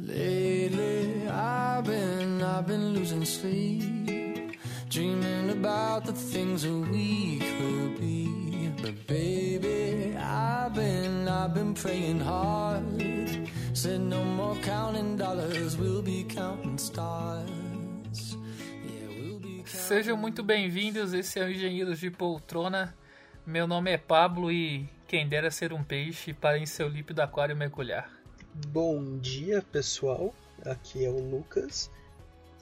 Lately, I've been, I've been losing sleep, dreaming about the things that we could be. But baby, I've been, I've been praying hard. Said no more counting dollars, we'll be counting stars. Sejam muito bem-vindos, esse é o Engenheiros de Poltrona. Meu nome é Pablo e quem dera ser um peixe para em seu líquido aquário mergulhar. Bom dia, pessoal. Aqui é o Lucas.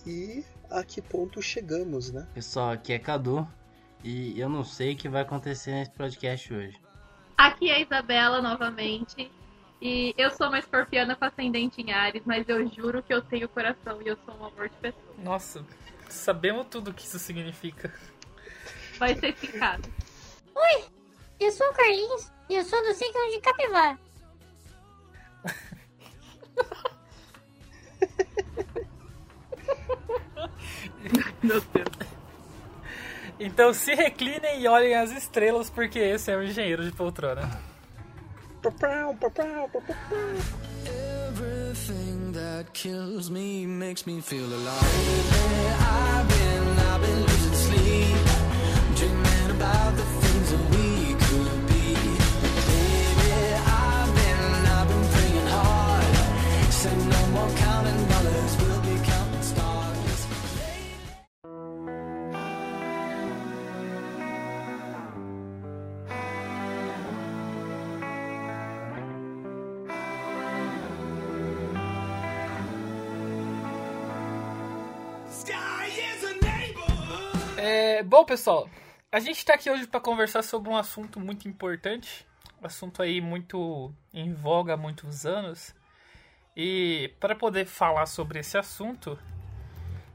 E a que ponto chegamos, né? Pessoal, aqui é Cadu e eu não sei o que vai acontecer nesse podcast hoje. Aqui é a Isabela novamente. E eu sou uma escorpiana com ascendente em Ares, mas eu juro que eu tenho coração e eu sou um amor de pessoa. Nossa, sabemos tudo o que isso significa. Vai ser ficado. Oi, eu sou o Carlinhos e eu sou do signo de Capivara. Meu Deus. Então se reclinem e olhem as estrelas, porque esse é o Engenheiro de Poltrona. Everything that kills me makes me feel alive. I've been, I've been losing sleep, dreaming about the É, bom, pessoal, a gente tá aqui hoje para conversar sobre um assunto muito importante, um assunto aí muito em voga há muitos anos. E para poder falar sobre esse assunto,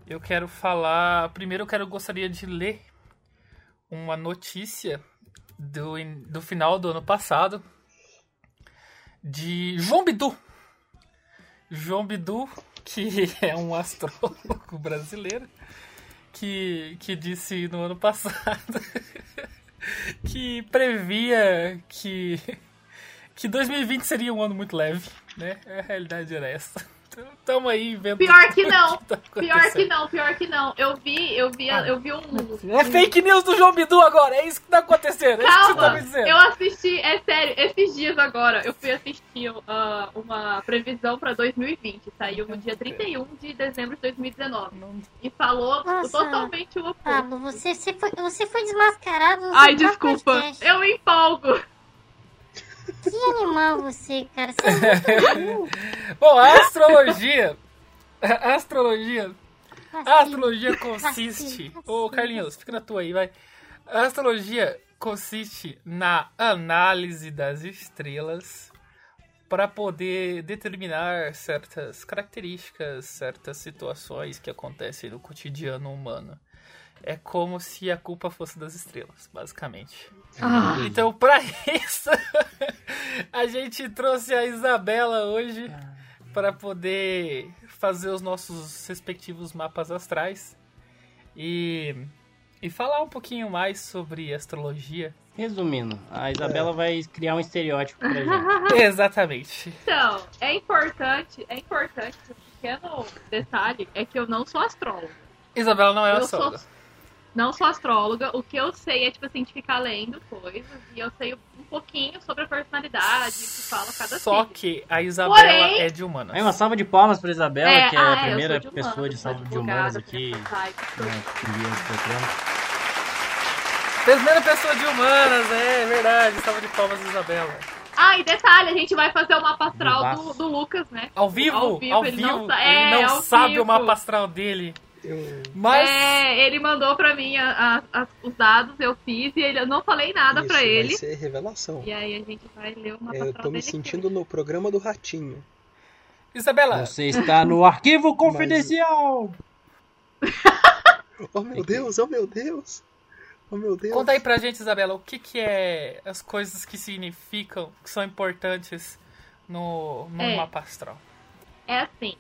eu quero falar. Primeiro, eu quero gostaria de ler uma notícia do, do final do ano passado de João Bidu. João Bidu, que é um astrólogo brasileiro, que, que disse no ano passado que previa que, que 2020 seria um ano muito leve, né? A realidade era essa. Tamo aí vendo. Pior que não. tá Pior que não, pior que não. Eu vi, eu vi, eu vi um. É fake news do João Bidu agora, é isso que tá acontecendo, é isso que você tá Calma, me dizendo. eu assisti, é sério, esses dias agora, eu fui assistir ah, uma previsão pra 2020. Saiu no dia 31 de dezembro de 2019. Não- E falou Nossa. totalmente o oposto. Pablo, você, você, foi, você foi desmascarado. Ai, desculpa. podcast. Eu me empolgo. Que animal você, cara. Você é muito. Bom, a astrologia. A astrologia A astrologia consiste. Ô. Carlinhos, fica na tua aí, vai. A astrologia consiste na análise das estrelas para poder determinar certas características, certas situações que acontecem no cotidiano humano. É como se a culpa fosse das estrelas, basicamente. Ah, Então, pra isso, a gente trouxe a Isabela hoje para poder fazer os nossos respectivos mapas astrais e, e falar um pouquinho mais sobre astrologia. Resumindo, a Isabela vai criar um estereótipo pra gente. Exatamente. Então, é importante, é importante, um pequeno detalhe é que eu não sou astróloga. Isabela não é eu astróloga. sou, não sou astróloga. O que eu sei é, tipo assim, de ficar lendo coisas. E eu sei um pouquinho sobre a personalidade, que fala cada Só signo. que a Isabela Porém- é de humanas. Aí uma salva de palmas pra Isabela, É, que é a ah, é, eu primeira de pessoa de salva de humanas aqui. sou- né. Primeira pessoa de humanas, é verdade. Salva de palmas, Isabela. Ah, e detalhe, a gente vai fazer o mapa astral do, do Lucas, né? Ao vivo, Ao vivo, ao ele vivo. não ele é, não sabe vivo. o mapa astral dele. Eu... Mas É, ele mandou pra mim a- a- as- os dados, eu fiz e ele, eu não falei nada Isso pra vai ele. ser revelação. E aí a gente vai ler o mapa É, eu tô me dele. sentindo no programa do Ratinho. Isabela, Você está no arquivo confidencial! Oh meu Deus, oh meu Deus! Oh meu Deus! Conta aí pra gente, Isabela, o que, que é as coisas que significam, que são importantes no, no É. mapa astral. É assim.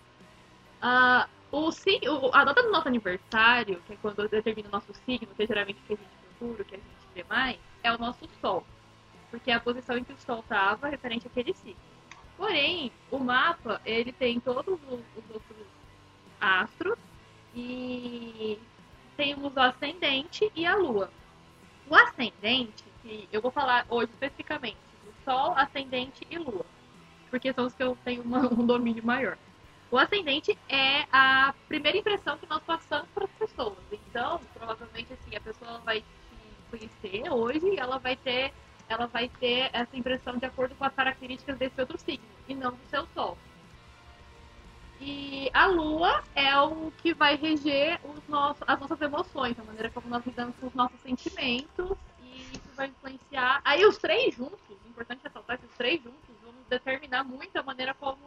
ah, o, sig- o- a data do nosso aniversário, que é quando determina o nosso signo, que é geralmente o que a gente procura, o que a gente vê mais, é o nosso Sol. Porque é a posição em que o Sol estava referente àquele signo. Porém, o mapa, ele tem todos os, os outros astros e temos o ascendente e a lua. O ascendente, que eu vou falar hoje especificamente, do Sol, ascendente e lua, porque são os que eu tenho uma- um domínio maior. O ascendente é a primeira impressão que nós passamos para as pessoas. Então, provavelmente assim, a pessoa vai te conhecer hoje e ela vai ter ela vai ter essa impressão de acordo com as características desse outro signo e não do seu sol. E a lua é o que vai reger os nossos, as nossas emoções, a maneira como nós lidamos com os nossos sentimentos e isso vai influenciar. Aí os três juntos, é importante ressaltar que os três juntos vão determinar muito a maneira como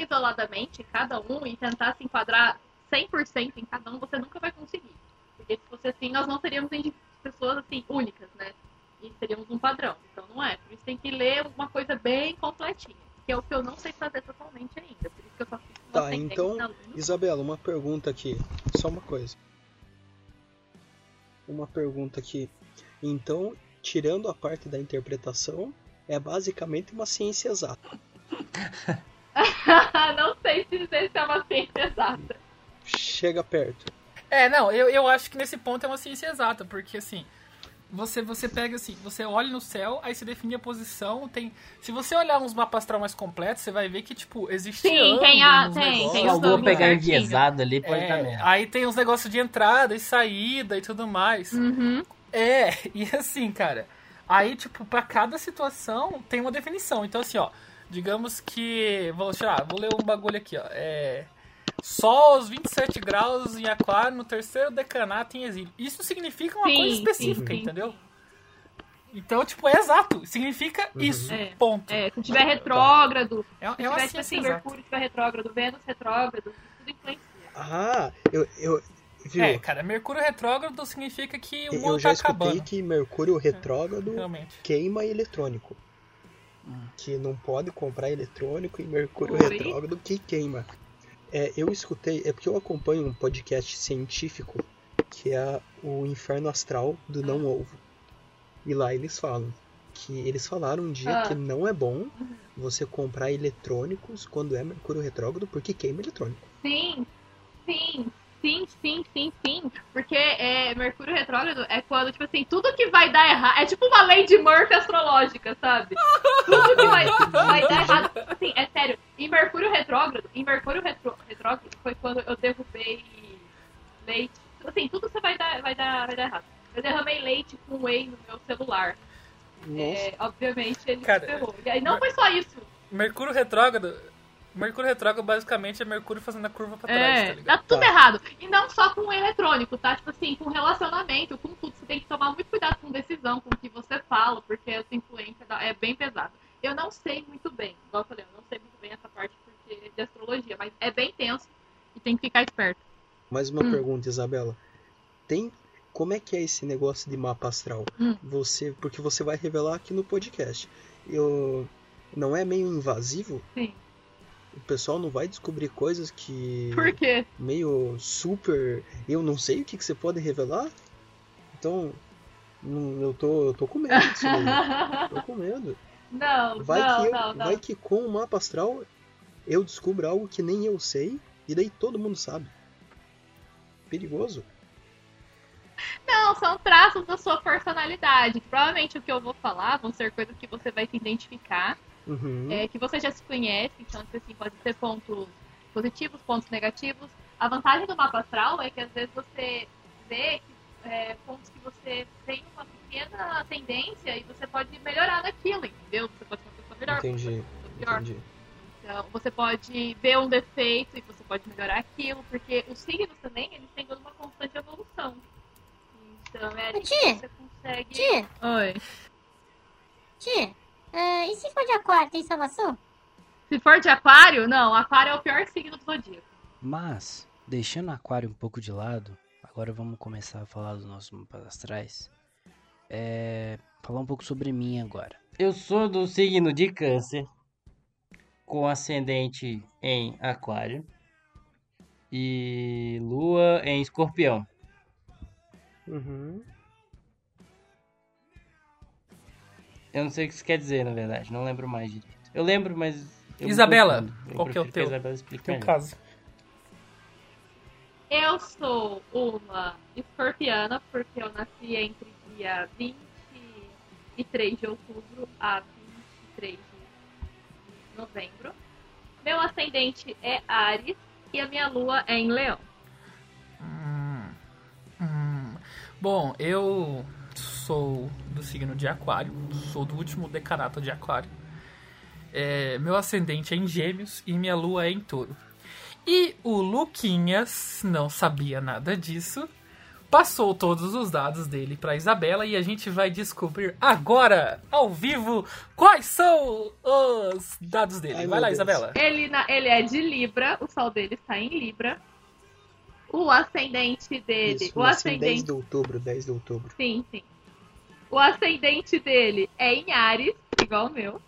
isoladamente cada um e tentar se enquadrar 100% em cada um, você nunca vai conseguir. Porque se fosse assim, nós não teríamos indi- pessoas assim únicas, né? E teríamos um padrão. Então não é. Por isso tem que ler uma coisa bem completinha. Que é o que eu não sei fazer totalmente ainda. Por isso que eu só fiz no Tá, então. Isabela, uma pergunta aqui. Só uma coisa. Uma pergunta aqui. Então, tirando a parte da interpretação, é basicamente uma ciência exata. não sei se dizer se é uma ciência exata. Chega perto. É, não, eu, eu acho que nesse ponto é uma ciência exata, porque assim, você você pega assim, você olha no céu, aí você define a posição, tem. Se você olhar uns mapas astral mais completos, você vai ver que, tipo, existe. Sim, tem a- tem, negócios, tem os alguma pegar certinho. enviesado ali, pode é, merda. Aí tem os negócios de entrada e saída e tudo mais. Uhum. É, e assim, cara, aí, tipo, pra cada situação tem uma definição. Então, assim, ó, digamos que. Vou, lá, vou ler um bagulho aqui, ó. É. Sol aos 27 graus em aquário no terceiro decanato em exílio. Isso significa uma Sim, coisa sim, específica, sim, entendeu? Então, tipo, é exato. Significa Uhum. isso. É, Ponto. É, se tiver retrógrado, É, se é tiver tipo assim. Mercúrio tiver retrógrado, Vênus retrógrado, tudo influencia. Ah, eu, eu, viu? É, cara, Mercúrio retrógrado significa que o eu mundo já tá escutei acabando. que Mercúrio retrógrado Realmente. queima eletrônico. Que não pode comprar eletrônico e Mercúrio Oi? retrógrado que queima. É, eu escutei, é porque eu acompanho um podcast científico que é o Inferno Astral do Não Ovo. E lá eles falam que eles falaram um dia Ah. que não é bom você comprar eletrônicos quando é Mercúrio retrógrado porque queima eletrônico. Sim, sim, sim, sim, sim, sim. Porque é, Mercúrio retrógrado é quando, tipo assim, tudo que vai dar errado. É tipo uma lei de Murphy astrológica, sabe? Tudo que vai, vai dar errado. Assim, é sério. Em Mercúrio retrógrado, em Mercúrio retro- retrógrado foi quando eu derrubei leite. Assim, tudo você vai dar, vai dar, vai dar errado. Eu derramei leite com whey no meu celular. É, obviamente ele Cara, se ferrou. E aí não foi só isso. Mercúrio retrógrado. Mercúrio retrógrado basicamente é Mercúrio fazendo a curva pra trás, tá É, ligado? dá tudo Tá. errado. E não só com o eletrônico, tá? Tipo assim, com relacionamento, com tudo. Você tem que tomar muito cuidado com decisão, com o que você fala, porque essa influência é bem pesada. Eu não sei muito bem, igual eu falei, eu não sei muito bem essa parte porque de astrologia, mas é bem tenso e tem que ficar esperto. mais uma hum. pergunta, Isabela. Tem como é que é esse negócio de mapa astral? Hum. Você, porque você vai revelar aqui no podcast. Eu não é meio invasivo? Sim. O pessoal não vai descobrir coisas que Por quê? meio super, eu não sei o que, que você pode revelar? Então, eu tô, eu tô com medo disso daí. Tô com medo. não, Vai não, que eu- não, não. vai que com o mapa astral eu descubro algo que nem eu sei e daí todo mundo sabe. Perigoso. Não, são traços da sua personalidade. Provavelmente o que eu vou falar vão ser coisas que você vai se identificar. Uhum. é, que você já se conhece, então tipo assim, pode ter pontos positivos, pontos negativos. A vantagem do mapa astral é que às vezes você vê que, é, pontos que você tem uma pequena tendência e você pode melhorar naquilo, entendeu? Você pode ser uma pessoa melhor, Entendi. ser pessoa pior. Entendi. Então, você pode ver um defeito e você pode melhorar aquilo, porque os signos também, eles têm toda uma constante evolução. Então, é ali que você consegue... Tia, Oi. tia, ah, e se for de aquário, tem salvação? Se for de aquário, não, aquário é o pior signo do zodíaco. Mas, deixando o aquário um pouco de lado, agora vamos começar a falar dos nossos mapas astrais. É. Falar um pouco sobre mim agora. Eu sou do signo de câncer, com ascendente em aquário e lua em escorpião. Uhum. Eu não sei o que isso quer dizer, na verdade. Não lembro mais direito. Eu lembro, mas. eu Isabela, qual que é o teu- a Isabela explique Teu melhor. caso. Eu sou uma escorpiana, porque eu nasci entre dia 23 de outubro a 23 de novembro. Meu ascendente é Ares e a minha lua é em Leão. Hum, hum. Bom, eu sou do signo de Aquário, sou do último decanato de Aquário. É, meu ascendente é em Gêmeos e minha lua é em Touro. E o Luquinhas não sabia nada disso, passou todos os dados dele para Isabela e a gente vai descobrir agora, ao vivo, quais são os dados dele. Ai, vai lá, Deus. Isabela. Ele, na- ele é de Libra, o sol dele está em Libra. O ascendente dele. Isso, o em 10 ascendente. de outubro, 10 de outubro. Sim, sim. O ascendente dele é em Ares, igual o meu.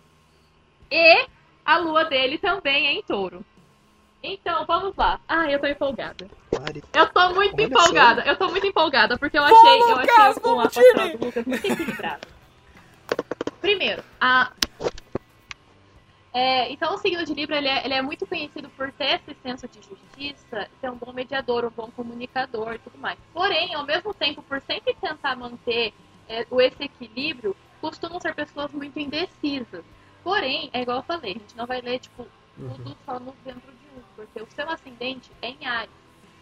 E a lua dele também é em touro. Então, vamos lá. Ah, eu tô empolgada. Eu tô muito Olha empolgada. Eu tô muito empolgada porque eu Vamos, achei, eu Lucas, achei o astral do Lucas muito equilibrado. Primeiro, a é, então o signo de Libra ele é, ele é muito conhecido por ter esse senso de justiça, ser um bom mediador, um bom comunicador e tudo mais. Porém, ao mesmo tempo, por sempre tentar manter é, o esse equilíbrio, costumam ser pessoas muito indecisas. Porém, é igual eu falei, a gente não vai ler tipo tudo só no dentro de um, porque o seu ascendente é em Ares.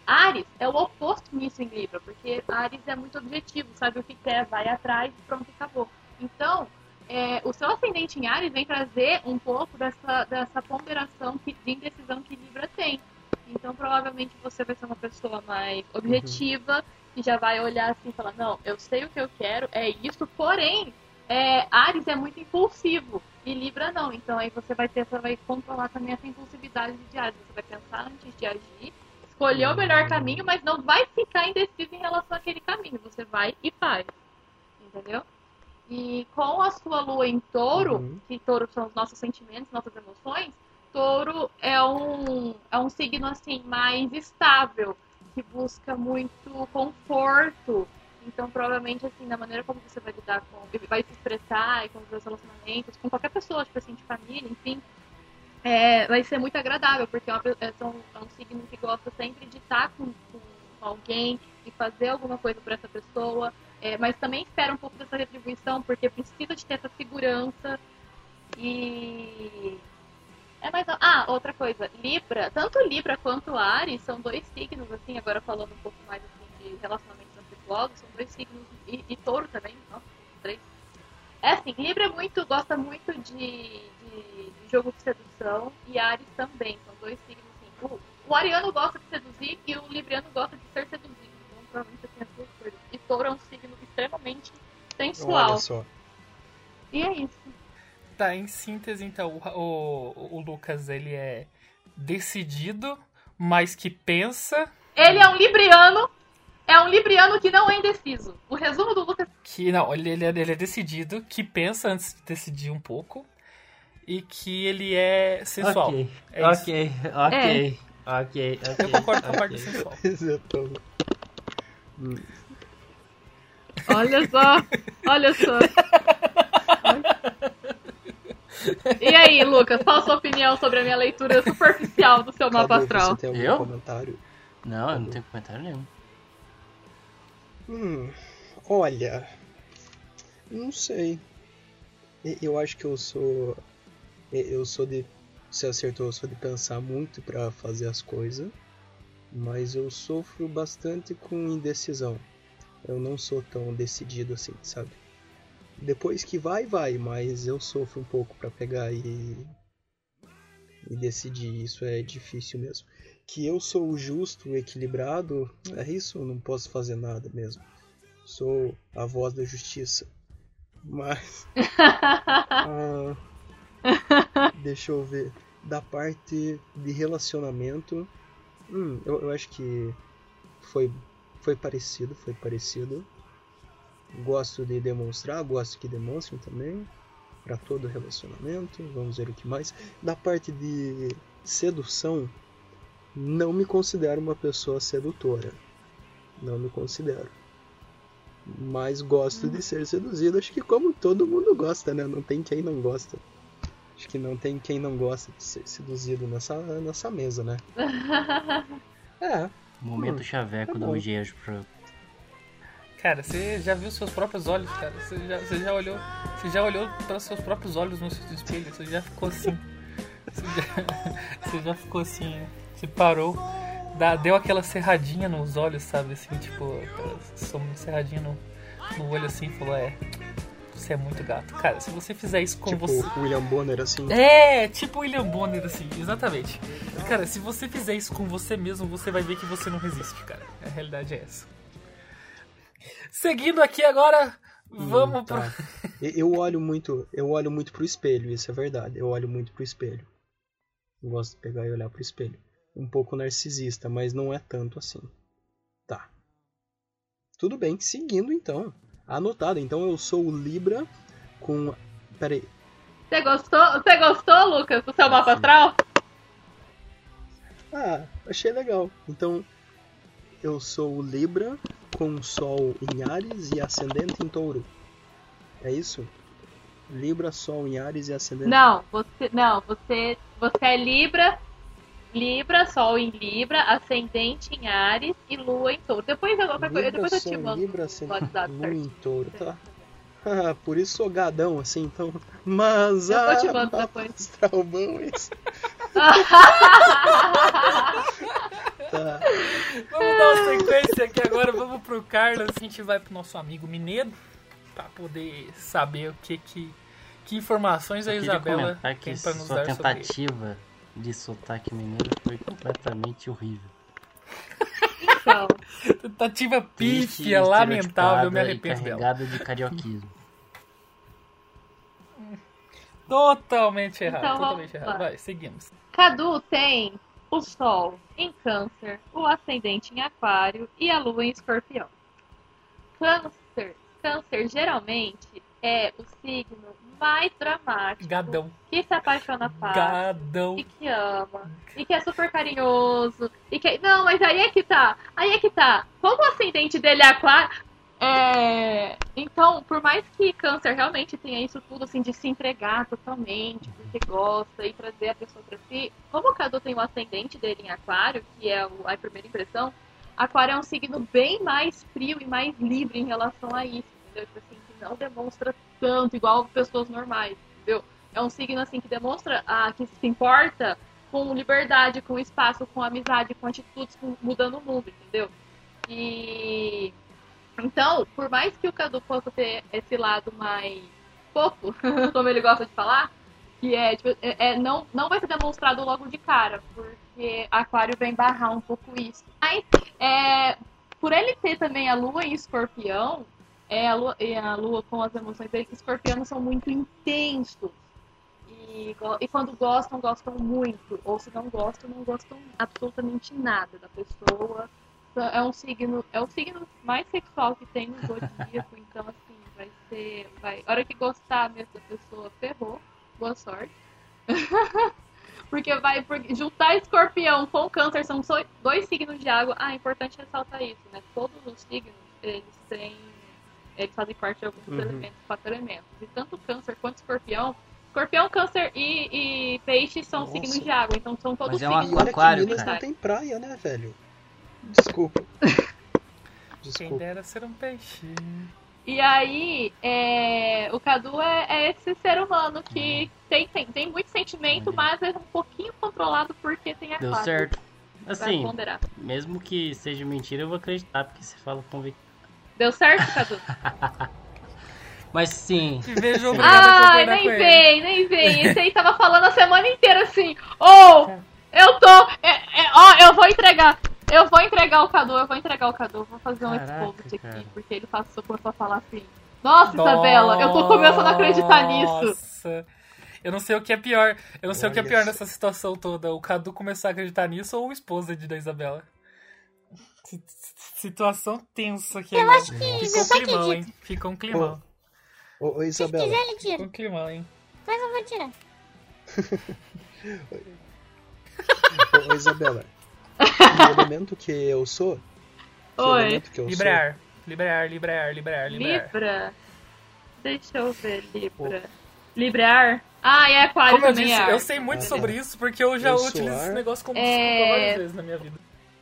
Ares é o oposto nisso em Libra, porque Ares é muito objetivo, sabe o que quer, vai atrás, pronto, acabou. Então, é, o seu ascendente em Ares vem trazer um pouco dessa, dessa ponderação que, de indecisão que Libra tem. Então, provavelmente você vai ser uma pessoa mais objetiva, que já vai olhar assim e falar: Não, eu sei o que eu quero, é isso, porém, é, Ares é muito impulsivo e Libra não. Então, aí você vai ter, você vai controlar também essa impulsividade de Ares. Você vai pensar antes de agir, escolher o melhor caminho, mas não vai ficar indeciso em relação àquele caminho. Você vai e faz. Entendeu? E com a sua lua em touro, Uhum. que touro são os nossos sentimentos, nossas emoções, touro é um, é um signo assim mais estável, que busca muito conforto. Então, provavelmente, assim, na maneira como você vai lidar com, vai se expressar e com os seus relacionamentos, com qualquer pessoa, tipo assim, de família, enfim, é, vai ser muito agradável, porque é, uma é, são- é um signo que gosta sempre de estar com, com alguém e fazer alguma coisa por essa pessoa, é, mas também espera um pouco dessa retribuição, porque precisa de ter essa segurança e. É mais. Ah, outra coisa, Libra, tanto Libra quanto Ares são dois signos, assim, agora falando um pouco mais assim, de relacionamentos afetuosos, são dois signos, e, e touro também, nossa, três. É assim, Libra é muito, gosta muito de, de, de jogo de sedução e Ares também, são dois signos assim. O, o ariano gosta de seduzir e o libriano gosta de ser seduzido. Então, provavelmente você tem as duas coisas. E touro é um signo extremamente sensual. Olha só. E é isso. Tá, em síntese, então, o, o, o Lucas, ele é decidido, mas que pensa Ele é um libriano, é um libriano que não é indeciso. O resumo do Lucas que... Não, ele, ele, é, ele é decidido, que pensa antes de decidir um pouco, e que ele é sensual. Ok, É ok, ok, ok, ok. Eu concordo com a parte sensual. Olha só, olha só. E aí, Lucas, qual a sua opinião sobre a minha leitura superficial do seu mapa Cadu, astral? Você tem algum Eu? comentário? Não, eu não tenho comentário nenhum. Hum, olha. Não sei. Eu acho que eu sou. Eu sou de. Você acertou, eu sou de pensar muito pra fazer as coisas. Mas eu sofro bastante com indecisão. Eu não sou tão decidido assim, sabe? Depois que vai, vai, mas eu sofro um pouco pra pegar e. e decidir. Isso é difícil mesmo. Que eu sou o justo, o equilibrado, é isso, eu não posso fazer nada mesmo. Sou a voz da justiça. Mas. ah, deixa eu ver. Da parte de relacionamento. Hum, eu, eu acho que foi, foi parecido, foi parecido. Gosto de demonstrar, gosto que demonstrem também. Para todo relacionamento. Vamos ver o que mais. Da parte de sedução, não me considero uma pessoa sedutora. Não me considero. Mas gosto de ser seduzido, acho que como todo mundo gosta, né? Não tem quem não gosta. Acho que não tem quem não gosta de ser seduzido nessa, nessa mesa, né? É, Momento Hum, chaveco tá do pro. Cara, você já viu seus próprios olhos, cara? Você já, você já olhou, você já olhou para seus próprios olhos no seu espelho? Você já ficou assim? Você já, você já ficou assim? Você parou, dá- deu aquela serradinha nos olhos, sabe? Assim, tipo, aquela serradinha no, no olho assim, e falou: É, você é muito gato. Cara, se você fizer isso com tipo você. o William Bonner, assim. É, tipo William Bonner, assim, exatamente. Cara, se você fizer isso com você mesmo, você vai ver que você não resiste, cara. A realidade é essa. Seguindo aqui agora, vamos Hum, pro. tá. E- Eu olho muito, eu olho muito pro espelho, isso é verdade. Eu olho muito pro espelho. Eu gosto de pegar e olhar pro espelho. Um pouco narcisista, mas não é tanto assim. Tá. Tudo bem, seguindo então. Anotado, então eu sou o Libra com. Peraí. Você gostou? Você gostou, Lucas, do seu mapa astral? Ah, achei legal. Então, eu sou o Libra com Sol em Ares e Ascendente em Touro. É isso? Libra, Sol em Ares e Ascendente. Não, você não, você você é Libra, Libra, Sol em Libra, ascendente em Ares e Lua em Touro. Depois eu, qualquer coisa- Libra, depois eu te mando Libra, Ascendente. Lua em Touro, tá? Ah, por isso sou gadão, assim, então. Mas Eu ah, te mando mapa depois. isso. Tá. Vamos dar uma sequência aqui agora, vamos pro Carlos. A gente vai pro nosso amigo mineiro pra poder saber o que que. Que informações a Isabela tem pra nos sua dar tentativa de sotaque mineiro foi completamente horrível. Então, Tentativa pífia, lamentável, eu me arrependo dela. carregada de carioquismo. Totalmente errado, Então, totalmente errado. Vai, seguimos. Cadu tem o Sol em Câncer, o ascendente em Aquário e a Lua em Escorpião. Câncer, Câncer geralmente é o signo mais dramático, Gadão. que se apaixona fácil. Gadão. e que ama, e que é super carinhoso, e que. Não, mas aí é que tá. Aí é que tá. Como o ascendente dele é aquário. É... Então, por mais que câncer realmente tenha isso tudo assim de se entregar totalmente, porque gosta e trazer a pessoa pra si, como o Cadu tem o ascendente dele em aquário, que é a primeira impressão, aquário é um signo bem mais frio e mais livre em relação a isso, entendeu? Tipo assim, que não demonstra tanto igual pessoas normais, entendeu? É um signo assim que demonstra ah, que se importa com liberdade, com espaço, com amizade, com atitudes, com mudando o mundo, entendeu? E então, por mais que o Cadu possa ter esse lado mais fofo, como ele gosta de falar, que é, tipo, é, é- não, não vai ser demonstrado logo de cara, porque Aquário vem barrar um pouco isso. Mas, é, por ele ter também a Lua em Escorpião, é, a, lua, e a Lua com as emoções dele, escorpianos são muito intensos. E quando gostam, gostam muito. Ou se não gostam, não gostam absolutamente nada da pessoa. É um signo, é o signo mais sexual que tem no zodíaco, então assim, vai ser. Vai, a hora que gostar mesmo da pessoa, ferrou. Boa sorte. porque vai porque juntar escorpião com câncer são só dois signos de água. Ah, é importante ressaltar isso, né? Todos os signos, eles têm. Eles fazem parte de alguns Uhum. elementos, quatro elementos. E tanto câncer quanto escorpião. Escorpião, câncer e, e peixe são Nossa. signos de água, então são todos Mas é um signos Aquário, que Minas cara. não tem praia, né, velho? Desculpa. Quem Desculpa. dera ser um peixe. E aí, é, o Cadu é, é esse ser humano que tem, tem, tem muito sentimento, Olha. mas é um pouquinho controlado porque tem Deu aquário. certo. Assim, mesmo que seja mentira, eu vou acreditar, porque você fala convicção. Deu certo, Cadu? Mas sim, Te vejo obrigado a Ai, concordar nem vem, nem vem. Esse aí tava falando a semana inteira assim, ou eu tô. é, é, ó, eu vou entregar. Eu vou entregar o Cadu, eu vou entregar o Cadu. Vou fazer um Caraca, expose aqui, cara. porque ele passou por pra falar assim. Nossa, Isabela, eu tô começando a acreditar nisso. Nossa. Eu não sei o que é pior. Eu não sei o que é Olha pior só. nessa situação toda. O Cadu começar a acreditar nisso ou o esposa de da Isabela. Si- Situação tensa aqui. Eu acho que eu um só climão, acredito. hein? Ficou um climão. Ô, ô Se Isabela, quiser, ele tira. um climão, hein? Mas eu vou tirar. ô, ô, Isabela. O elemento que eu sou. que Oi. elemento que eu Vibrar. Libra é ar, Libra é ar, Libra. Deixa eu ver, Libra. Libra é ar? Ah, é aquário Como eu também disse, é eu sei muito Ah, sobre é. isso porque eu já Eu sou utilizo esse negócio como É. desculpa várias vezes na minha vida.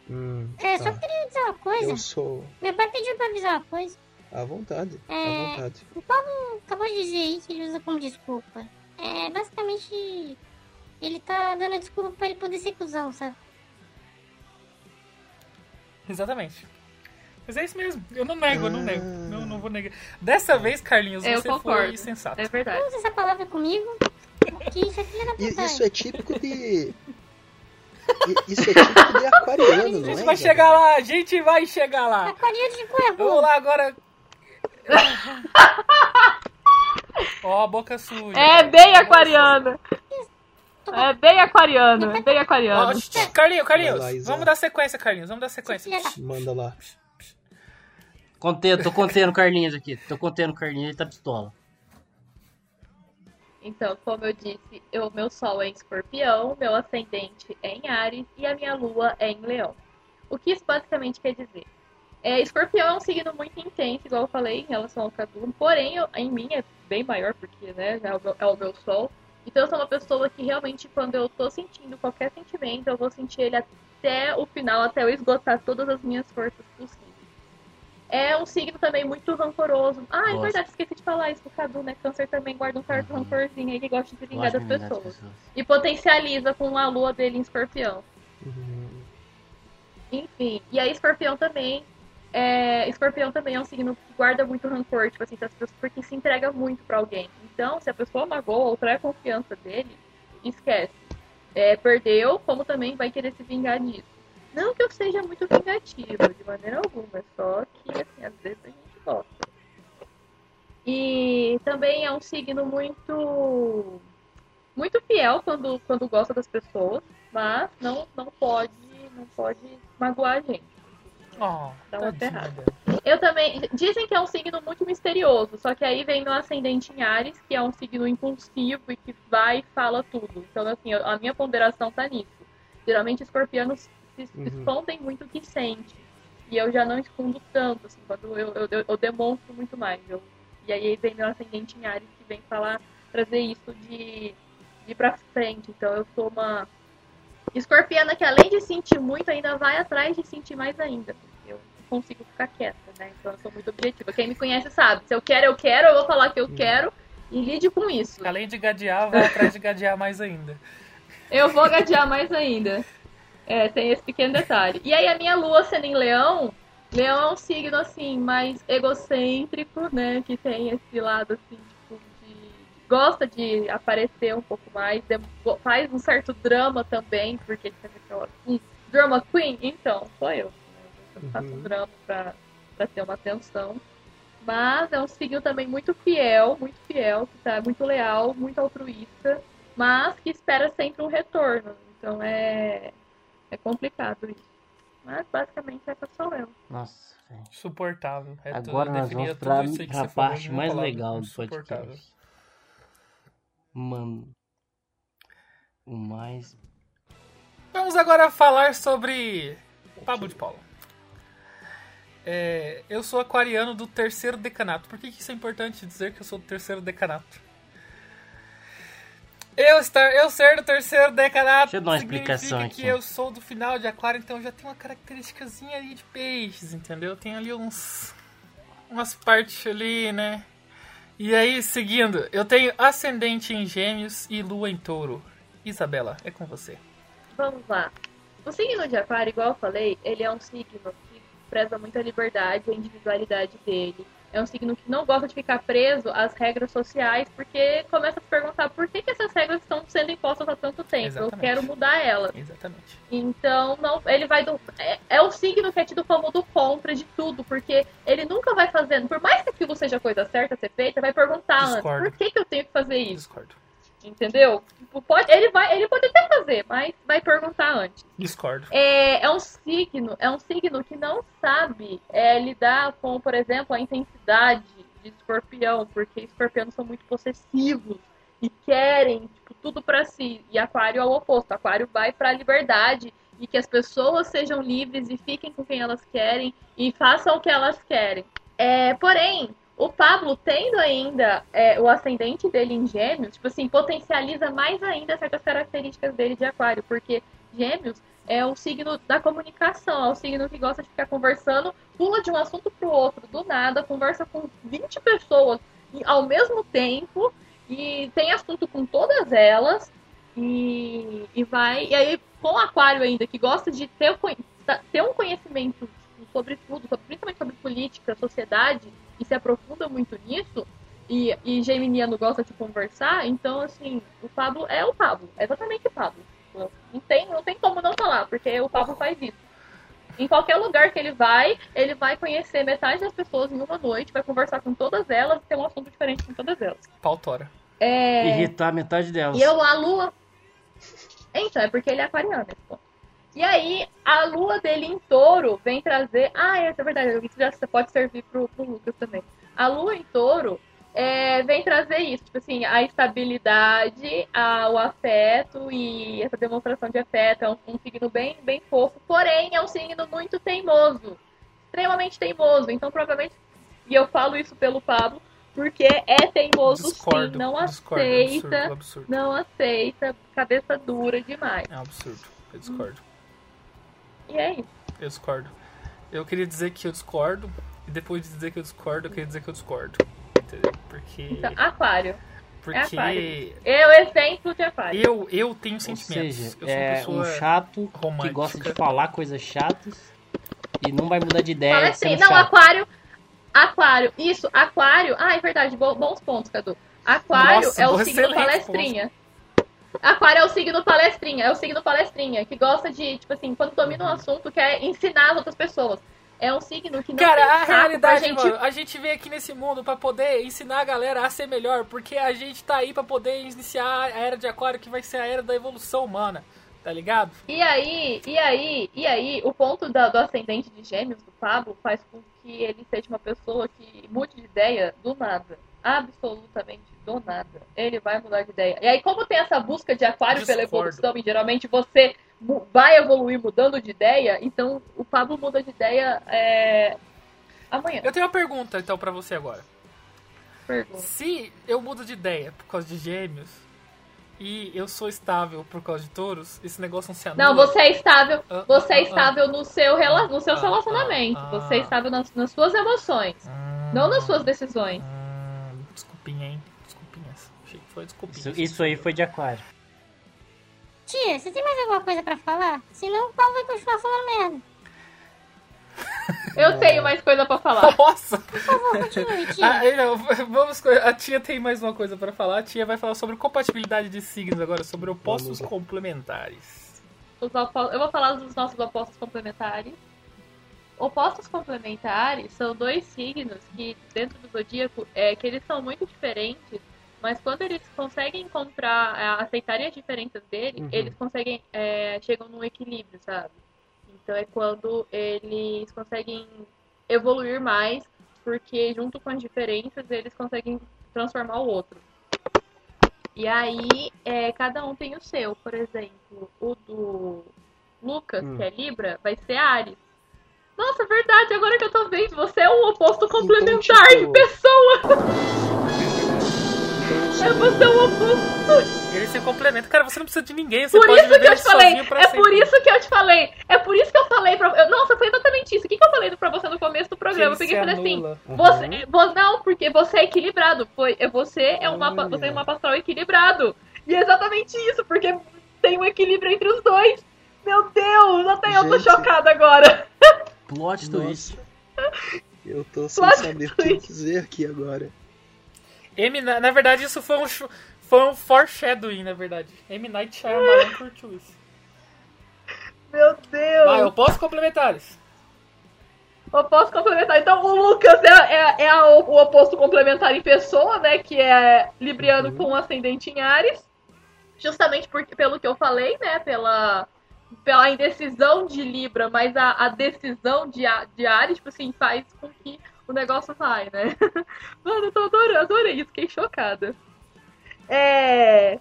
Hum, É, só tá. queria dizer uma coisa. Eu sou Meu pai pediu pra avisar uma coisa. à vontade. À É. vontade. O Paulo acabou de dizer aí que ele usa como desculpa. É, basicamente, ele tá dando desculpa pra ele poder ser cuzão, sabe? Exatamente. Mas é isso mesmo. Eu não nego, eu não Ah. nego. Não, não vou negar. Dessa vez, Carlinhos, Eu você concordo. foi sensato. É verdade. Não usa essa palavra comigo, que isso é filha da puta. isso é típico de. Isso é típico de aquariano, A não gente é? vai Isabel? chegar lá, a gente vai chegar lá. Aquariano de cu é Vamos lá agora. Ó, a boca suja. É bem aquariano. É bem aquariano, é bem aquariano. shh, Carlinhos, Carlinhos. Vamos dar sequência, Carlinhos. Vamos dar sequência. Manda lá. Contendo, tô contendo o Carlinhos aqui. Tô contendo o Carlinhos, ele tá pistola. Então, como eu disse, o meu sol é em escorpião, meu ascendente é em Ares e a minha lua é em leão. O que isso basicamente quer dizer? É, escorpião é um signo muito intenso, igual eu falei em relação ao Cadu, porém eu- em mim é bem maior, porque né, é, o meu, é o meu sol. Então eu sou uma pessoa que realmente, quando eu tô sentindo qualquer sentimento, eu vou sentir ele até o final, até eu esgotar todas as minhas forças possíveis. É um signo também muito rancoroso. Ah, é verdade, esqueci de falar isso pro Cadu, né? Câncer também guarda um certo Uhum. rancorzinho aí que gosta de se vingar das pessoas. pessoas. E potencializa com a lua dele em escorpião. Uhum. Enfim, e aí escorpião também. É, escorpião também é um signo que guarda muito rancor, tipo assim, porque se entrega muito pra alguém. Então, se a pessoa magoa ou trai a confiança dele, esquece. É, perdeu, como também vai querer se vingar disso. Não que eu seja muito vingativa, de maneira alguma, é só que, assim, às vezes a gente gosta. E também é um signo muito muito fiel quando, quando gosta das pessoas, mas não, não pode não pode magoar a gente. Ó, Dá uma ferrada. Eu também. Dizem que é um signo muito misterioso, só que aí vem no ascendente em Ares, que é um signo impulsivo e que vai e fala tudo. Então, assim, a minha ponderação tá nisso. Geralmente, escorpianos se Uhum. escondem muito o que sente. E eu já não escondo tanto, assim, quando eu, eu, eu- demonstro muito mais. Eu- e aí vem meu ascendente em Ares, que vem falar, trazer isso de, de ir pra frente. Então, eu sou uma escorpiana que, além de sentir muito, ainda vai atrás de sentir mais ainda. Consigo ficar quieta, né? Então, eu sou muito objetiva. Quem me conhece sabe. Se eu quero, eu quero, eu vou falar que eu quero e lide com isso. Além de gadear, vai atrás de gadear mais ainda. Eu vou gadear mais ainda. É, tem esse pequeno detalhe. E aí a minha lua sendo em leão, leão é um signo assim, mais egocêntrico, né? Que tem esse lado assim, tipo, de. Gosta de aparecer um pouco mais, faz um certo drama também, porque tem aquela. Um drama queen? Então, sou eu. Uhum. drama pra, pra ter uma atenção. Mas é um signo também muito fiel, muito fiel, que tá muito leal, muito altruísta mas que espera sempre um retorno. Então é, é complicado isso. Mas basicamente essa sou eu. Nossa, velho. Suportável. É tudo, Agora nós vamos tudo pra, pra parte uma mais palavra. legal do podcast. Mano. O mais. Vamos agora falar sobre Pablo de Paula. É, eu sou aquariano do terceiro decanato. Por que, que isso é importante dizer que eu sou do terceiro decanato? Eu, estar, eu ser do terceiro decanato Deixa eu dar uma significa explicação que aqui. eu sou do final de aquário, então eu já tenho uma característicazinha ali de peixes, entendeu? Tem ali uns umas partes ali, né? E aí, seguindo, eu tenho ascendente em gêmeos e lua em touro. Isabela, é com você. Vamos lá. O signo de aquário, igual eu falei, ele é um signo que preza muito a liberdade, a individualidade dele. É um signo que não gosta de ficar preso às regras sociais, porque começa a se perguntar por que, que essas regras estão sendo impostas há tanto tempo. Exatamente. Eu quero mudar elas. Exatamente. Então, não, ele vai do. É, é o signo que é tido como do contra de tudo, porque ele nunca vai fazendo. Por mais que aquilo seja coisa certa a ser feita, vai perguntar antes, Discordo. por que, que eu tenho que fazer isso? Discordo. Entendeu? Tipo, pode, ele, vai, ele pode até fazer, mas vai perguntar antes. Discordo. É, é um signo, é um signo que não sabe é, lidar com, por exemplo, a intensidade de escorpião, porque escorpianos são muito possessivos e querem tipo, tudo pra si. E aquário é o oposto. Aquário vai pra liberdade e que as pessoas sejam livres e fiquem com quem elas querem e façam o que elas querem. É, porém, o Pablo, tendo ainda é, o ascendente dele em gêmeos, tipo assim, potencializa mais ainda certas características dele de aquário, porque gêmeos é o signo da comunicação, é o signo que gosta de ficar conversando, pula de um assunto pro outro, do nada, conversa com 20 pessoas ao mesmo tempo, e tem assunto com todas elas, e, e vai. E aí, com o aquário ainda, que gosta de ter, ter um conhecimento sobre tudo, principalmente sobre política, sociedade, e se aprofunda muito nisso, e, e Geminiano gosta de conversar, então, assim, o Pablo é o Pablo, é exatamente o Pablo. Não tem, não tem como não falar, porque o Pablo faz isso. Em qualquer lugar que ele vai, ele vai conhecer metade das pessoas em uma noite, vai conversar com todas elas e ter um assunto diferente com todas elas. Pautora. É... Irritar metade delas. E eu, a lua. Então, é porque ele é aquariano. ponto. E aí, a lua dele em touro vem trazer. Ah, é, é verdade, isso já pode servir pro, pro Lucas também. A lua em touro é, vem trazer isso, tipo assim, a estabilidade, a, o afeto e essa demonstração de afeto. É um, um signo bem, bem fofo, porém é um signo muito teimoso. Extremamente teimoso. Então, provavelmente. E eu falo isso pelo Pablo, porque é teimoso Discordo. sim, não discordo, aceita Absurdo, absurdo. não aceita, cabeça dura demais. É um absurdo. Eu discordo. E é isso. Eu discordo. Eu queria dizer que eu discordo. E depois de dizer que eu discordo, eu queria dizer que eu discordo. Entendeu? Porque. Então, aquário. porque. aquário. Eu, exemplo de aquário. Eu, eu tenho Ou sentimentos. seja, eu sou é uma um pessoa. chato que romântica. gosta de falar coisas chatas e não vai mudar de ideia. Fala assim, sendo não, chato. aquário. Aquário. Isso, aquário. Ah, é verdade. bo- Bons pontos, Cadu. Aquário Nossa, é o signo palestrinha. Aquário é o signo palestrinha, é o signo palestrinha, que gosta de, tipo assim, quando domina um assunto, quer ensinar as outras pessoas. É um signo que não Cara, a realidade, gente mano, a gente veio aqui nesse mundo pra poder ensinar a galera a ser melhor, porque a gente tá aí pra poder iniciar a era de aquário, que vai ser a era da evolução humana, tá ligado? E aí, e aí, e aí, o ponto da- do ascendente de gêmeos do Pablo faz com que ele seja uma pessoa que mude de ideia do nada. Absolutamente do nada. Ele vai mudar de ideia. E aí, como tem essa busca de aquário pela Discordo. evolução, e geralmente você vai evoluir mudando de ideia, então o Pablo muda de ideia é, amanhã. Eu tenho uma pergunta, então, pra você agora. Pergunta. Se eu mudo de ideia por causa de gêmeos, e eu sou estável por causa de touros, esse negócio não se anula? Não, você é estável. Ah, Você ah, é ah, estável no seu, rela- no seu Ah, relacionamento. ah, Você é ah. estável nas, nas suas emoções, Hum, não nas suas decisões. hum, desculpinha, hein? Foi desculpinha. Isso, isso aí foi de aquário. Tia, você tem mais alguma coisa pra falar? Senão o Paulo vai continuar falando merda. Eu tenho mais coisa pra falar. Nossa! Por favor, continue, tia. Ah, não, vamos, a tia tem mais uma coisa pra falar. A tia vai falar sobre compatibilidade de signos agora, sobre opostos Vamos complementares. Os opo- Eu vou falar dos nossos opostos complementares. Opostos complementares são dois signos que, dentro do zodíaco, é que eles são muito diferentes, mas quando eles conseguem encontrar, é, aceitarem as diferenças deles, Uhum. eles conseguem, é, chegam num equilíbrio, sabe? Então é quando eles conseguem evoluir mais, porque junto com as diferenças eles conseguem transformar o outro. E aí, é, cada um tem o seu. Por exemplo, o do Lucas, Hum. que é Libra, vai ser Ares. Nossa, verdade, agora que eu tô vendo, você é um oposto complementar tipo, de pessoa. É você é um oposto. Eles se complementam. Cara, você não precisa de ninguém, você Por pode isso que eu te falei. É sempre. por isso que eu te falei. É por isso que eu falei pra eu- Nossa, foi exatamente isso. O que, que eu falei pra você no começo do programa? Eu ele peguei e falei assim. anula. Você, vo- não, porque você é equilibrado. Foi, é você é um mapa, você é um mapa astral equilibrado. E é exatamente isso, porque tem um equilíbrio entre os dois. Meu Deus, até eu tô Gente. chocada agora. Plot twist. Eu tô sem Plot saber o que dizer aqui agora. M, na, na verdade, isso foi um, foi um foreshadowing, na verdade. M. Night Shyamalan curtiu isso. Meu Deus. Ah, opostos complementares. Oposto complementar. Então o Lucas é, é, é a- o oposto complementar em pessoa, né? Que é Libriano Uhum. com ascendente em Ares. Justamente porque, pelo que eu falei, né? Pela, pela indecisão de Libra, mas a, a decisão de, de Ares, tipo assim, faz com que o negócio vai, né? Mano, eu tô adorando, adorei isso, fiquei chocada. É.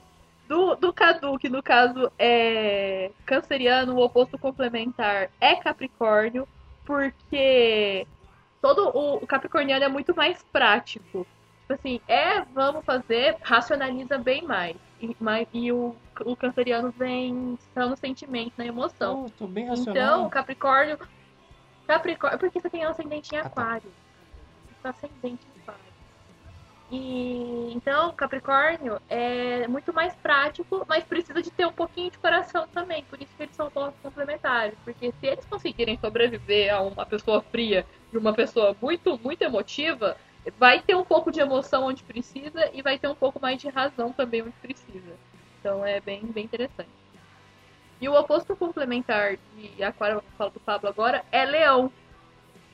Do, do Cadu, que no caso é canceriano, o oposto complementar é Capricórnio, porque todo o, o capricorniano é muito mais prático. Tipo assim, é, vamos fazer, racionaliza bem mais. E, mas, e o, o canceriano vem só no sentimento, na emoção. Então, bem Então, racional. Capricórnio. Capricórnio. Porque você tem ascendente em Ah, tá. aquário. Você ascendente em aquário. E então, Capricórnio é muito mais prático, mas precisa de ter um pouquinho de coração também. Por isso que eles são pontos complementares. Porque se eles conseguirem sobreviver a uma pessoa fria e uma pessoa muito, muito emotiva, vai ter um pouco de emoção onde precisa e vai ter um pouco mais de razão também onde precisa. Então é bem, bem interessante. E o oposto complementar de Aquário, eu falo do Pablo agora, é Leão.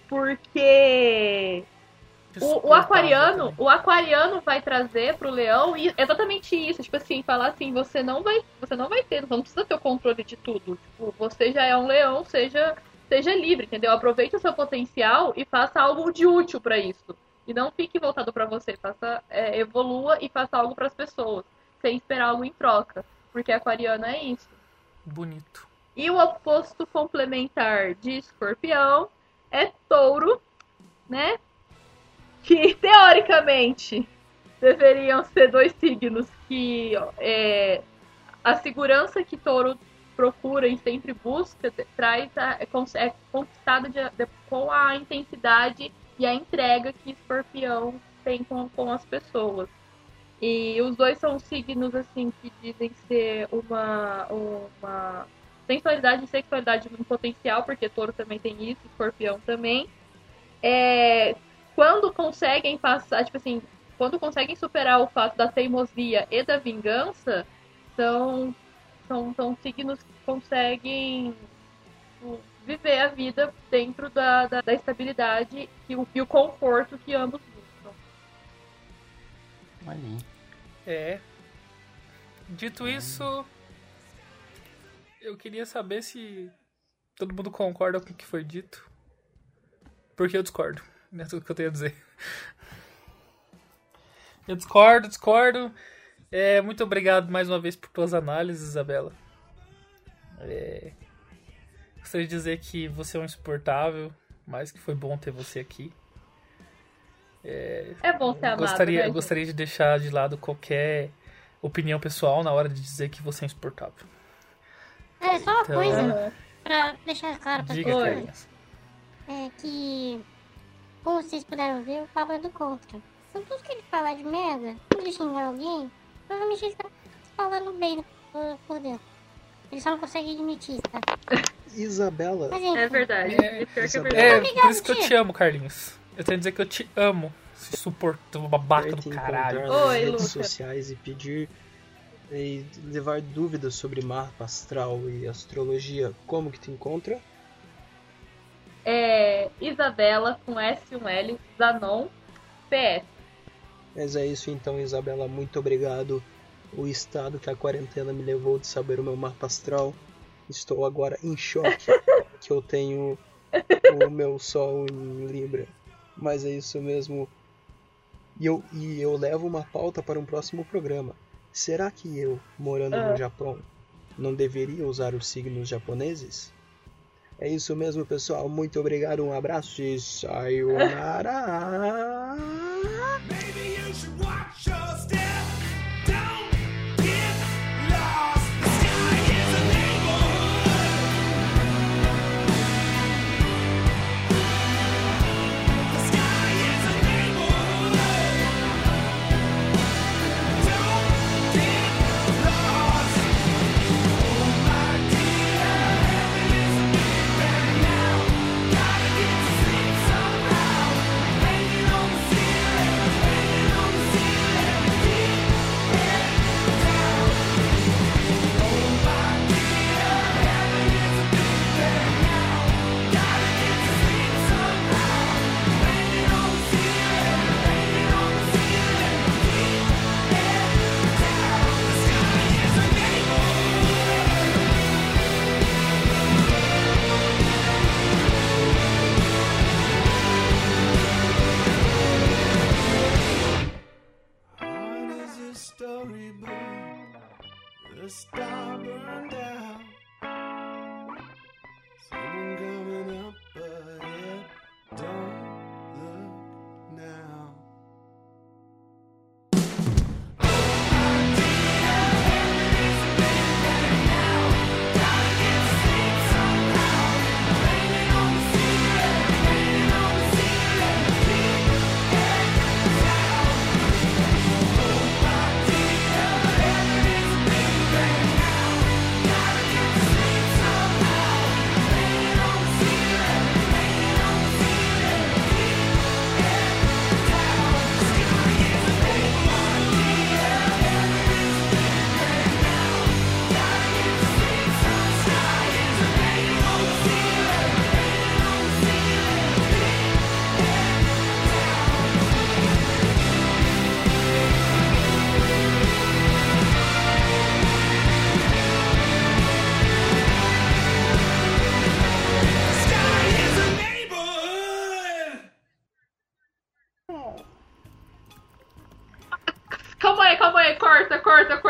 Porque o, o aquariano, o aquariano vai trazer pro leão e exatamente isso, tipo assim, falar assim, você não vai, você não vai ter, você não precisa ter o controle de tudo. Tipo, você já é um leão, seja seja livre, entendeu? Aproveite o seu potencial e faça algo de útil pra isso. E não fique voltado pra você, faça é, evolua e faça algo pras pessoas, sem esperar algo em troca, porque aquariano é isso. Bonito. E o oposto complementar de escorpião é touro, né? Que teoricamente deveriam ser dois signos que é, a segurança que touro procura e sempre busca traz a, é, é conquistada de- de- com a intensidade e a entrega que escorpião tem com, com as pessoas. E os dois são signos assim que dizem ser uma, uma sensualidade e sexualidade no potencial, porque touro também tem isso, escorpião também. É, quando conseguem passar, tipo assim, quando conseguem superar o fato da teimosia e da vingança, são, são, são signos que conseguem tipo, viver a vida dentro da, da, da estabilidade e o, e o conforto que ambos buscam. Olha aí. É. Dito isso, eu queria saber se todo mundo concorda com o que foi dito. Porque eu discordo. Não é tudo que eu tenho a dizer. Eu discordo, discordo. É, muito obrigado mais uma vez por tuas análises, Isabela. É, gostaria de dizer que você é um insuportável, mas que foi bom ter você aqui. É bom ser amado, gostaria, né, eu gostaria de deixar de lado qualquer opinião pessoal na hora de dizer que você é insuportável. É, só uma Então- coisa, pra deixar claro pra Diga. Carlinhos. é que, como vocês puderam ver, o Pablo é do contra. Então tudo que ele falar de merda, quando ele xingar alguém, provavelmente ele tá falando bem por, por dentro. Ele só não consegue admitir, tá? Isabela, Mas enfim, É verdade. É, É, pior que é verdade. É, Obrigado, por isso que eu te amo, Carlinhos. Eu tenho que dizer que eu te amo. Se suportou, babaca do caralho. nas Oi, redes Luca. sociais e pedir e levar dúvidas sobre mapa astral e astrologia, como que te encontra? É Isabela com S e um L, Zanon, PS. Mas é isso então, Isabela, muito obrigado. O estado que a quarentena me levou de saber o meu mapa astral. Estou agora em choque que eu tenho o meu sol em Libra. Mas é isso mesmo. E eu, e eu levo uma pauta para um próximo programa. Será que eu, morando Ah. no Japão, não deveria usar os signos japoneses? É isso mesmo, pessoal. Muito obrigado, um abraço e sayonara!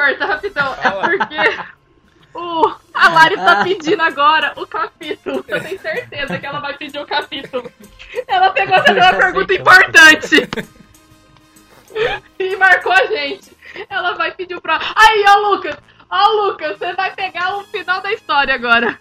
Corta, rapidão. É porque o, a Lari tá pedindo agora o capítulo. Eu tenho certeza que ela vai pedir o capítulo. Ela pegou uma pergunta importante. E marcou a gente. Ela vai pedir o próximo. Aí, ó, Lucas. Ó, Lucas, você vai pegar o final da história agora.